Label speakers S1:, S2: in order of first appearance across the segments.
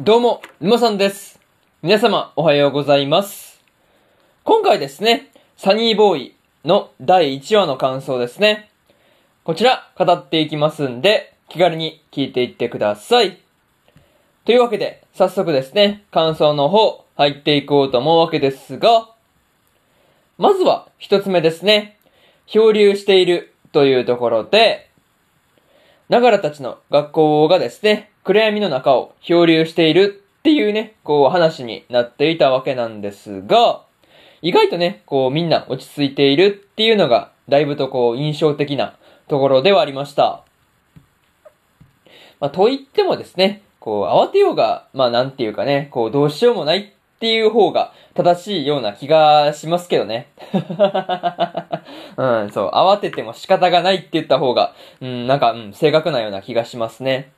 S1: どうも、沼さんです。皆様、おはようございます。今回ですね、サニーボーイの第1話の感想ですね。こちら、語っていきますんで、気軽に聞いていってください。というわけで、早速ですね、感想の方、入っていこうと思うわけですが、まずは、一つ目ですね。漂流しているというところで、ながらたちの学校がですね、暗闇の中を漂流しているっていうね、こう話になっていたわけなんですが、意外とね、こうみんな落ち着いているっていうのが、だいぶとこう印象的なところではありました。まあ、と言ってもですね、こう慌てようが、まあなんていうかね、こうどうしようもないっていう方が正しいような気がしますけどね。うん、そう、慌てても仕方がないって言った方が、うん、なんか、うん、正確なような気がしますね。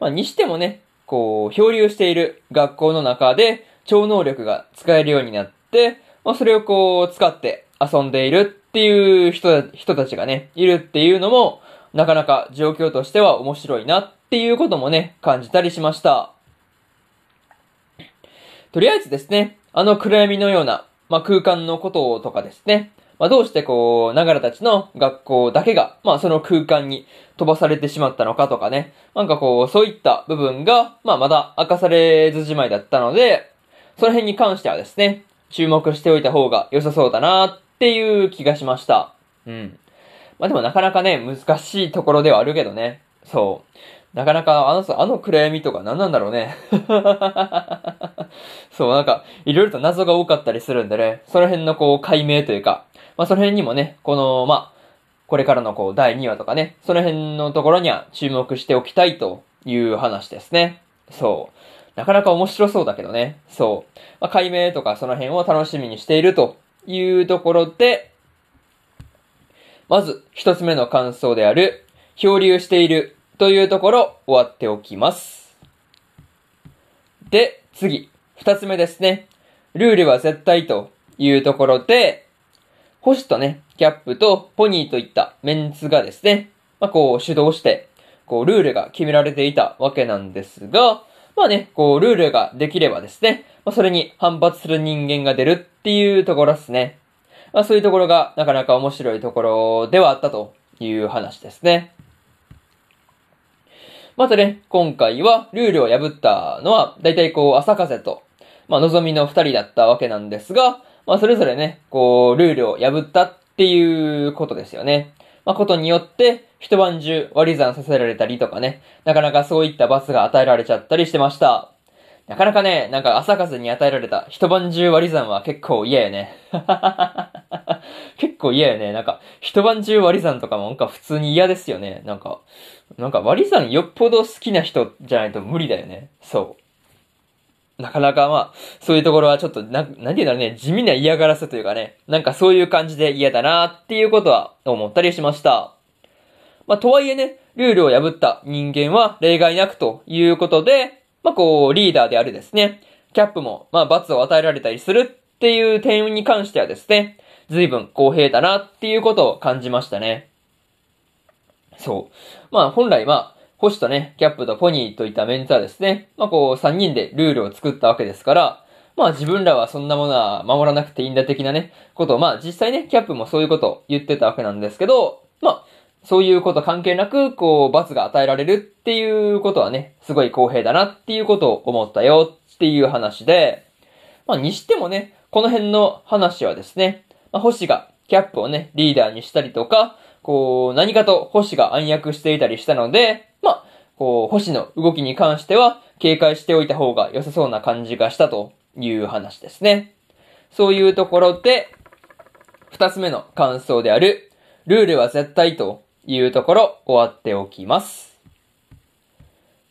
S1: まあ、にしてもね、こう、漂流している学校の中で超能力が使えるようになって、まあ、それをこう、使って遊んでいるっていう人、人たちがね、いるっていうのも、なかなか状況としては面白いなっていうこともね、感じたりしました。とりあえずですね、あの暗闇のような、まあ、空間のこととかですね、まあ、どうしてこう、ながらたちの学校だけが、まあ、その空間に飛ばされてしまったのかとかね、なんかこう、そういった部分が、まあ、まだ明かされずじまいだったので、その辺に関してはですね、注目しておいた方が良さそうだなっていう気がしました。うん。まあ、でもなかなかね、難しいところではあるけどね。そう。なかなか、あの、あの暗闇とか何なんだろうね。そう、なんか、いろいろと謎が多かったりするんでね、その辺のこう、解明というか、まあ、その辺にもね、この、まあ、これからのこう、第2話とかね、その辺のところには注目しておきたいという話ですね。そう。なかなか面白そうだけどね。そう。まあ、解明とかその辺を楽しみにしているというところで、まず、一つ目の感想である、漂流しているというところ、終わっておきます。で、次、二つ目ですね。ルールは絶対というところで、星とね、キャップとポニーといったメンツがですね、まあ、こう主導して、こうルールが決められていたわけなんですが、まあね、こうルールができればですね、まあ、それに反発する人間が出るっていうところですね。まあそういうところがなかなか面白いところではあったという話ですね。またね、今回はルールを破ったのは、だいたいこう、朝風と、まあ、望みの二人だったわけなんですが、まあ、それぞれね、こう、ルールを破ったっていうことですよね。まあ、ことによって、一晩中割り算させられたりとかね、なかなかそういった罰が与えられちゃったりしてました。なかなかね、なんか朝風に与えられた一晩中割り算は結構嫌やね。結構嫌やね。なんか、一晩中割り算とかもなんか普通に嫌ですよね。なんか、なんか割り算よっぽど好きな人じゃないと無理だよね。そう。なかなかまあ、そういうところはちょっと、な、なんていうんだろうね、地味な嫌がらせというかね、なんかそういう感じで嫌だなっていうことは思ったりしました。まあ、とはいえね、ルールを破った人間は例外なくということで、まあ、こう、リーダーであるですね、キャップも、まあ、罰を与えられたりするっていう点に関してはですね、随分公平だなっていうことを感じましたね。そう。まあ、本来まあ、星とね、キャップとポニーといったメンツはですね、まあこう、三人でルールを作ったわけですから、まあ自分らはそんなものは守らなくていいんだ的なね、ことを、まあ実際ね、キャップもそういうことを言ってたわけなんですけど、まあ、そういうこと関係なく、こう、罰が与えられるっていうことはね、すごい公平だなっていうことを思ったよっていう話で、まあにしてもね、この辺の話はですね、まあ星がキャップをね、リーダーにしたりとか、こう、何かと星が暗躍していたりしたので、まあ、こう、星の動きに関しては警戒しておいた方が良さそうな感じがしたという話ですね。そういうところで、二つ目の感想である、ルールは絶対というところ終わっておきます。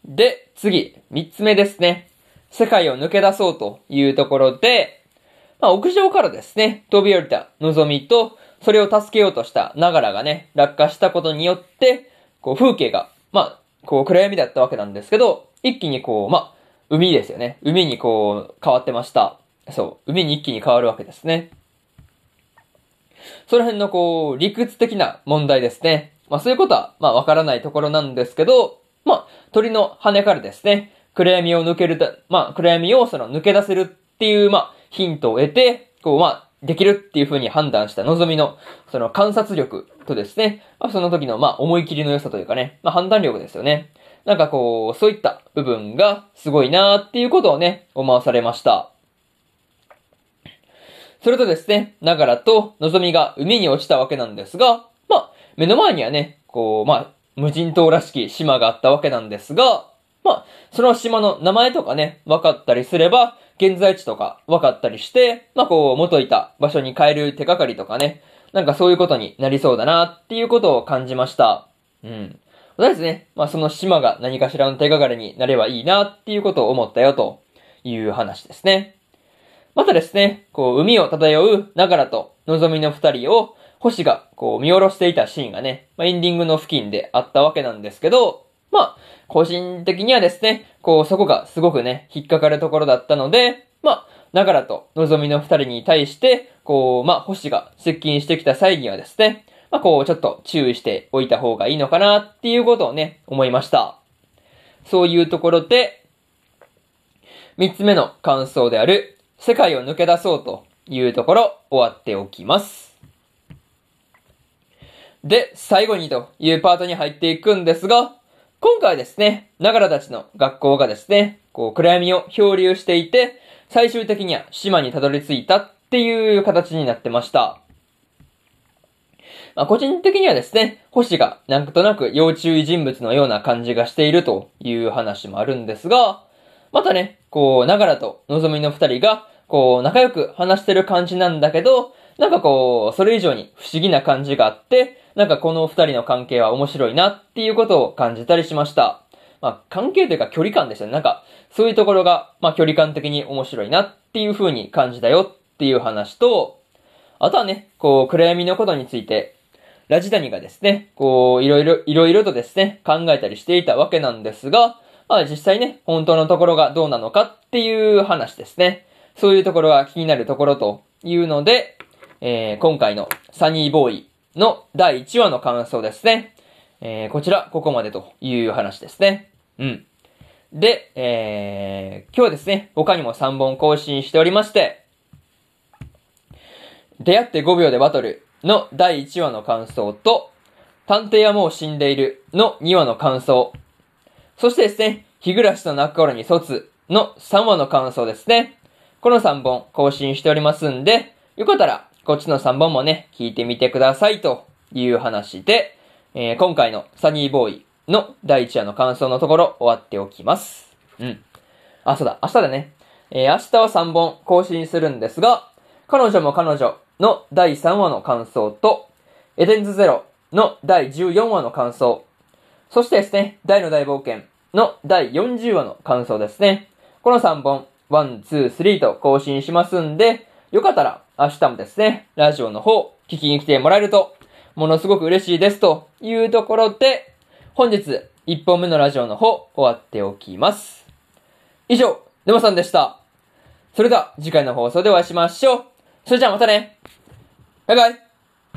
S1: で、次、三つ目ですね。世界を抜け出そうというところで、まあ、屋上からですね、飛び降りた望みと、それを助けようとしたながらがね、落下したことによって、こう風景が、まあ、こう暗闇だったわけなんですけど、一気にこう、まあ、海ですよね。海にこう、変わってました。そう、海に一気に変わるわけですね。その辺のこう、理屈的な問題ですね。まあそういうことは、まあわからないところなんですけど、まあ、鳥の羽からですね、暗闇を抜けるた、まあ、暗闇をその抜け出せるっていう、まあ、ヒントを得て、こう、まあ、できるっていう風に判断した望みの、その観察力とですね、まあ、その時の、まあ、思い切りの良さというかね、まあ、判断力ですよね。なんかこう、そういった部分がすごいなーっていうことをね、思わされました。それとですね、ながらと望みが海に落ちたわけなんですが、まあ、目の前にはね、こう、まあ、無人島らしき島があったわけなんですが、まあ、その島の名前とかね、分かったりすれば、現在地とか分かったりして、まあこう、元いた場所に変える手がかりとかね、なんかそういうことになりそうだなっていうことを感じました。うん。とりあえずね、まあその島が何かしらの手がかりになればいいなっていうことを思ったよという話ですね。またですね、こう、海を漂うながらと望みの二人を星がこう見下ろしていたシーンがね、まあ、エンディングの付近であったわけなんですけど、まあ、個人的にはですね、こう、そこがすごくね、引っかかるところだったので、まあ、ながらと望みの二人に対して、こう、まあ、星が接近してきた際にはですね、まあ、こう、ちょっと注意しておいた方がいいのかなっていうことをね、思いました。そういうところで、三つ目の感想である、世界を抜け出そうというところ、終わっておきます。で、最後にというパートに入っていくんですが、今回はですね、ながらたちの学校がですね、こう暗闇を漂流していて、最終的には島にたどり着いたっていう形になってました。まあ、個人的にはですね、星がなんとなく要注意人物のような感じがしているという話もあるんですが、またね、こう、ながらとのぞみの二人が、こう、仲良く話してる感じなんだけど、なんかこう、それ以上に不思議な感じがあって、なんかこの二人の関係は面白いなっていうことを感じたりしました。まあ、関係というか距離感ですよね。なんか、そういうところが、まあ、距離感的に面白いなっていう風に感じたよっていう話と、あとはね、こう、暗闇のことについて、ラジダニがですね、こう、いろいろ、いろいろとですね、考えたりしていたわけなんですが、まあ実際ね、本当のところがどうなのかっていう話ですね。そういうところが気になるところというので、えー、今回のサニーボーイの第1話の感想ですね。えー、こちら、ここまでという話ですね。うん。で、えー、今日はですね、他にも3本更新しておりまして、出会って5秒でバトルの第1話の感想と、探偵はもう死んでいるの2話の感想、そしてですね、日暮らしと泣く頃に卒の3話の感想ですね。この3本更新しておりますんで、よかったらこっちの3本もね、聞いてみてくださいという話で、えー、今回のサニーボーイの第1話の感想のところ終わっておきます。うん。あ、そうだ、明日だね。えー、明日は3本更新するんですが、彼女も彼女の第3話の感想と、エデンズゼロの第14話の感想、そしてですね、大の大冒険の第40話の感想ですね。この3本、1、2、3と更新しますんで、よかったら明日もですね、ラジオの方、聞きに来てもらえると、ものすごく嬉しいですというところで、本日、1本目のラジオの方、終わっておきます。以上、沼さんでした。それでは、次回の放送でお会いしましょう。それじゃあまたね。バイバイ。